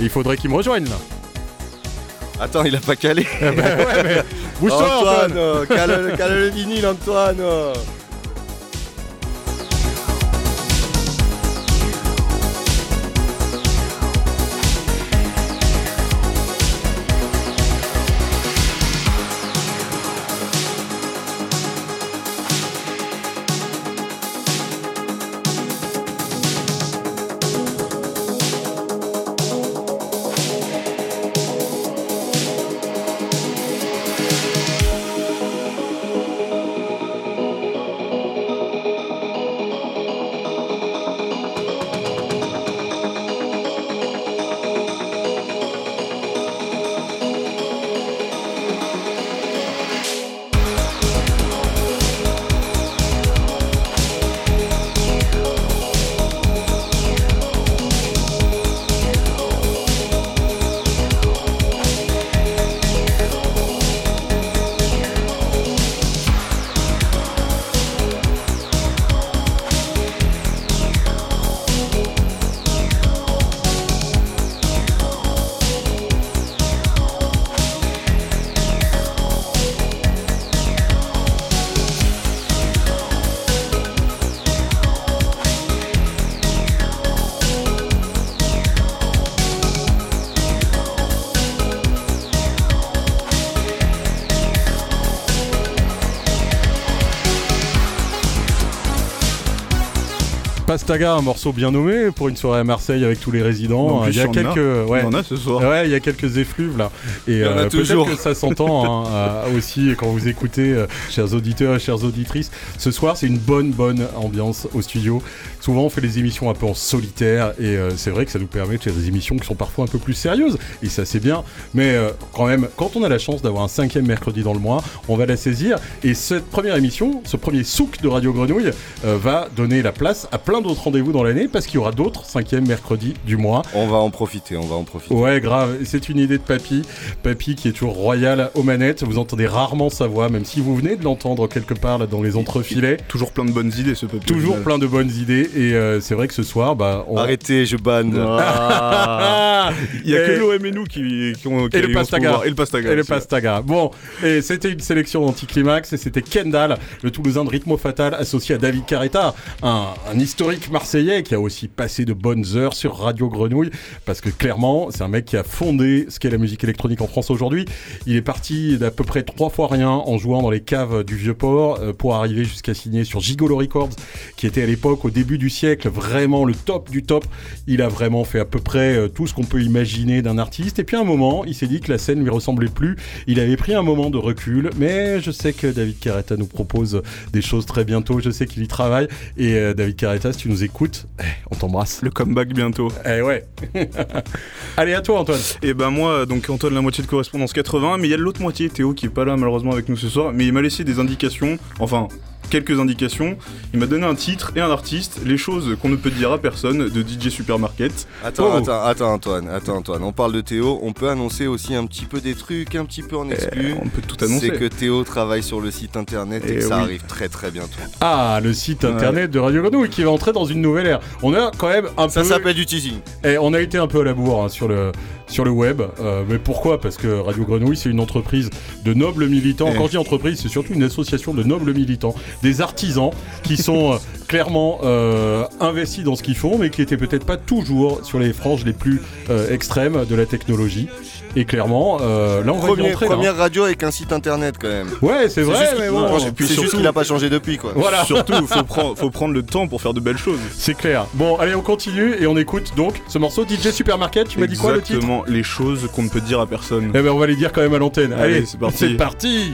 Et il faudrait qu'il me rejoigne là. Attends, il a pas calé. Eh ben ouais, mais bouge-toi, Antoine, Antoine. cale, le- cale le vinyle, Antoine. Un morceau bien nommé pour une soirée à Marseille avec tous les résidents. Il y a quelques, ouais. Il y a ce soir. Ouais, il y a quelques effluves là. Et Il y en a euh, toujours. que ça s'entend hein, euh, aussi quand vous écoutez, euh, chers auditeurs et chères auditrices. Ce soir, c'est une bonne, bonne ambiance au studio. Souvent, on fait des émissions un peu en solitaire et euh, c'est vrai que ça nous permet de faire des émissions qui sont parfois un peu plus sérieuses et ça c'est bien. Mais euh, quand même, quand on a la chance d'avoir un cinquième mercredi dans le mois, on va la saisir. Et cette première émission, ce premier souk de Radio Grenouille, euh, va donner la place à plein d'autres rendez-vous dans l'année parce qu'il y aura d'autres cinquièmes mercredis du mois. On va en profiter, on va en profiter. Ouais, grave. C'est une idée de Papy. Papy qui est toujours royal aux manettes. Vous entendez rarement sa voix, même si vous venez de l'entendre quelque part là dans les entrefilets. Toujours plein de bonnes idées, ce papier. Toujours plein de bonnes idées. Et euh, c'est vrai que ce soir, bah, on... Arrêtez, je banne. Ah Il y a que Et- l'OM et nous qui, qui ont qui et le Pastaga. Et le Pastaga. Et le. Pastaga. Bon, et c'était une sélection anticlimax et c'était Kendall, le Toulousain de Rythmo Fatal, associé à David Carretta, un, un historique marseillais qui a aussi passé de bonnes heures sur Radio Grenouille, parce que clairement, c'est un mec qui a fondé ce qu'est la musique électronique en France aujourd'hui. Il est parti d'à peu près trois fois rien en jouant dans les caves du Vieux-Port euh, pour arriver jusqu'à signer sur Gigolo Records, qui était à l'époque, au début du siècle, vraiment le top du top. Il a vraiment fait à peu près euh, tout ce qu'on peut imaginer d'un artiste. Et puis à un moment, il s'est dit que la scène lui ressemblait plus. Il avait pris un moment de recul, mais je sais que David Carretta nous propose des choses très bientôt. Je sais qu'il y travaille. Et euh, David Carretta, si tu nous écoutes, eh, on t'embrasse. Le comeback bientôt. Eh ouais. Allez, à toi, Antoine. Et ben moi, donc Antoine, la moitié de correspondance 80, mais il y a l'autre moitié, Théo, qui est pas là malheureusement avec nous ce soir, mais il m'a laissé des indications, enfin quelques indications. Il m'a donné un titre et un artiste, les choses qu'on ne peut dire à personne de DJ Supermarket. Attends, Oh. attends, attends, Antoine, attends, Antoine. On parle de Théo, on peut annoncer aussi un petit peu des trucs, un petit peu en exclu. on peut tout annoncer. C'est que Théo travaille sur le site internet et, Eh que ça oui. arrive très très bientôt. Ah, le site internet de Radio Grenouille qui va entrer dans une nouvelle ère. On a quand même un Ça peu. s'appelle du teasing. Et on a été un peu à la bourre hein, sur le sur le web, Euh, mais pourquoi? Parce que Radio Grenouille c'est une entreprise de nobles militants. Quand je dis entreprise, c'est surtout une association de nobles militants, des artisans qui sont euh, clairement euh, investis dans ce qu'ils font, mais qui étaient peut-être pas toujours sur les franges les plus euh, extrêmes de la technologie. Et clairement, euh, là on va y Premier- là, première radio avec un site internet quand même. hein. Ouais, c'est vrai, juste mais qu'il- bon. non, c'est juste surtout- qu'il a pas changé depuis quoi. Voilà. Surtout, faut, prendre- faut prendre le temps pour faire de belles choses. C'est clair. Bon, allez, on continue et on écoute donc ce morceau DJ Supermarket. Tu m'as dit quoi le titre? Exactement, les choses qu'on ne peut dire à personne. Eh ben, on va les dire quand même à l'antenne. Allez, Allez, c'est parti. C'est parti.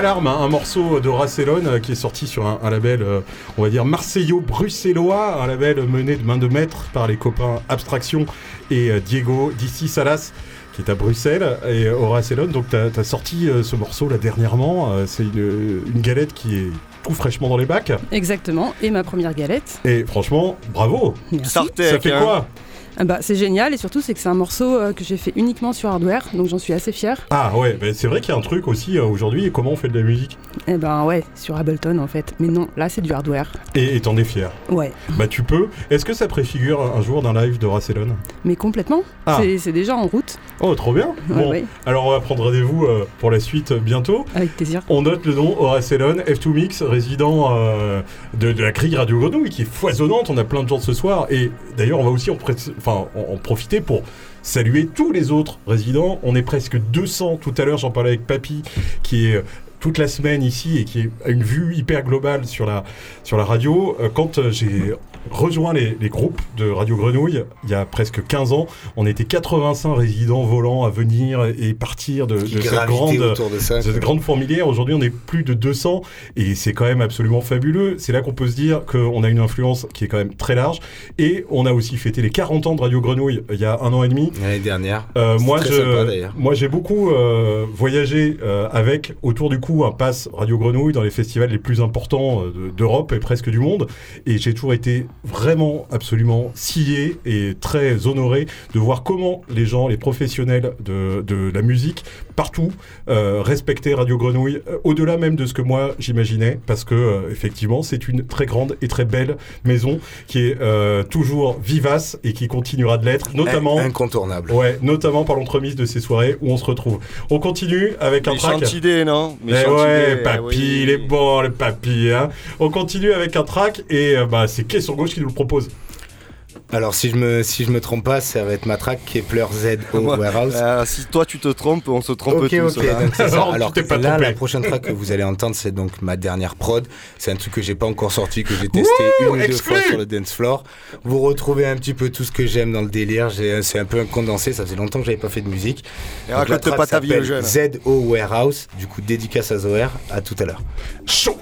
Alarme, hein, un morceau de Racelon euh, qui est sorti sur un, un label, euh, on va dire marseillo-bruxellois, un label mené de main de maître par les copains Abstraction et euh, Diego d'ici Salas qui est à Bruxelles et au Racelon. Donc tu as, sorti euh, ce morceau là dernièrement, Euh, c'est une, une galette qui est tout fraîchement dans les bacs Exactement, et ma première galette. et franchement, bravo Merci. Ça fait quoi? Bah, C'est génial, et surtout c'est que c'est un morceau euh, que j'ai fait uniquement sur hardware, donc j'en suis assez fière. Ah ouais, bah, c'est vrai qu'il y a un truc aussi euh, aujourd'hui, comment on fait de la musique? Eh ben ouais, sur Ableton en fait. Mais non, là c'est du hardware. Et t'en es fier? Ouais, Bah tu peux. Est-ce que ça préfigure un jour d'un live de Racelon mais complètement. Ah. C'est- C'est déjà en route. Oh, trop bien. Bon, ouais. alors on va prendre rendez-vous euh, pour la suite bientôt. Avec plaisir. On note le nom Horace Elon, F2 Mix, résident de, de la grille Radio Grenouille, qui est foisonnante. On a plein de gens ce soir. Et d'ailleurs, on va aussi en, en- en profiter pour saluer tous les autres résidents. On est presque 200 tout à l'heure. J'en parlais avec Papy, qui est euh, toute la semaine ici et qui a une vue hyper globale sur la, sur la radio. Euh, Quand euh, j'ai rejoint les, les groupes de Radio Grenouille, il y a presque 15 ans, on était 85 résidents volants à venir et partir de, de cette grande, de ça, cette quoi. grande fourmilière. Aujourd'hui, on est plus de 200 et c'est quand même absolument fabuleux. C'est là qu'on peut se dire qu'on a une influence qui est quand même très large. Et on a aussi fêté les 40 ans de Radio Grenouille il y a un an et demi. L'année dernière. Euh, moi, très je, sympa, moi, j'ai beaucoup euh, voyagé euh, avec autour du coup un pass Radio Grenouille dans les festivals les plus importants euh, de- d'Europe et presque du monde. Et j'ai toujours été vraiment, absolument scié et très honoré de voir comment les gens, les professionnels de, de la musique partout euh, respectaient Radio Grenouille euh, au-delà même de ce que moi j'imaginais, parce que euh, effectivement, c'est une très grande et très belle maison qui est euh, toujours vivace et qui continuera de l'être, notamment Incontournable. Ouais, notamment par l'entremise de ces soirées où on se retrouve. On continue avec un track. Méchante idée, non? Mais Méchante ouais, idée, papy, oui. il est bon, le papy. Hein. On continue avec un track et euh, bah, c'est sur gauche qui nous le propose. Alors si je me si je me trompe pas, ça va être ma track Kepler Z au Warehouse. euh, si toi tu te trompes, on se trompe ok, tous. ok, là. donc c'est ça. Alors, pas là, trompé. la prochaine track que vous allez entendre, c'est donc ma dernière prod. C'est un truc que j'ai pas encore sorti, que j'ai testé Ouh, une ou deux fois sur le dance floor. Vous retrouvez un petit peu tout ce que j'aime dans le délire. J'ai- C'est un peu un condensé. Ça faisait longtemps que j'avais pas fait de musique. Et Donc, la raconte track pas ta vie, s'appelle jeune. ZO Warehouse. Du coup, dédicace à Zoer. À tout à l'heure. Chaud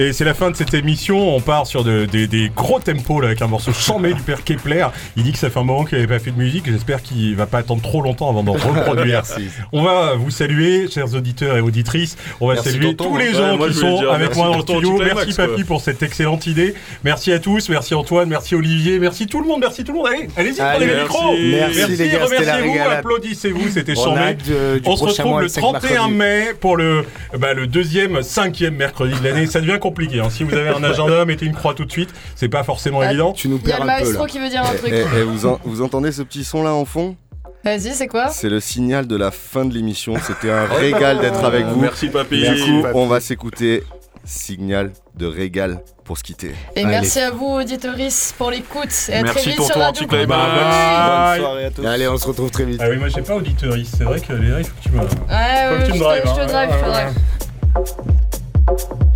Et c'est la fin de cette émission. On part sur de- des- des gros tempos là, avec un morceau chambé du père Kepler. Il dit que ça fait un moment qu'il n'avait pas fait de musique. J'espère qu'il va pas attendre trop longtemps avant d'en reproduire. Merci. On va vous saluer, chers auditeurs et auditrices. On va Merci, saluer tonton. tous les gens qui sont dire avec merci, moi dans le studio. Merci quoi. Papy pour cette excellente idée. Merci à tous. Merci Antoine. Merci Olivier. Merci tout le monde. Merci tout le monde. Allez, allez-y, prenez Allez, les merci. micros. Merci, les gars, remerciez-vous, applaudissez-vous. C'était chambé. On se retrouve le le cinq 31 mercredi. mai pour le, bah, le deuxième, cinquième mercredi de l'année. Ça devient compliqué. hein. Si vous avez un agenda, mettez une croix tout de suite. C'est pas forcément évident. Tu nous Il y a le maestro qui veut dire un truc. Eh, eh, vous, en- vous entendez ce petit son là en fond? Vas-y, c'est quoi? C'est le signal de la fin de l'émission. C'était un régal d'être avec vous. Merci, papy. Du coup, papy. on va s'écouter signal de régal pour se quitter. Et merci à vous, auditoris, pour l'écoute. Et à très Merci, vite sur Radio. Campus. Bye. soirée à tous. Allez, on se retrouve très vite. Ah oui, moi j'ai pas auditoriste. C'est vrai que Léa, il faut que tu me. Ouais, faut ouais, que tu je me te- drives. je te hein. drive, je te drive.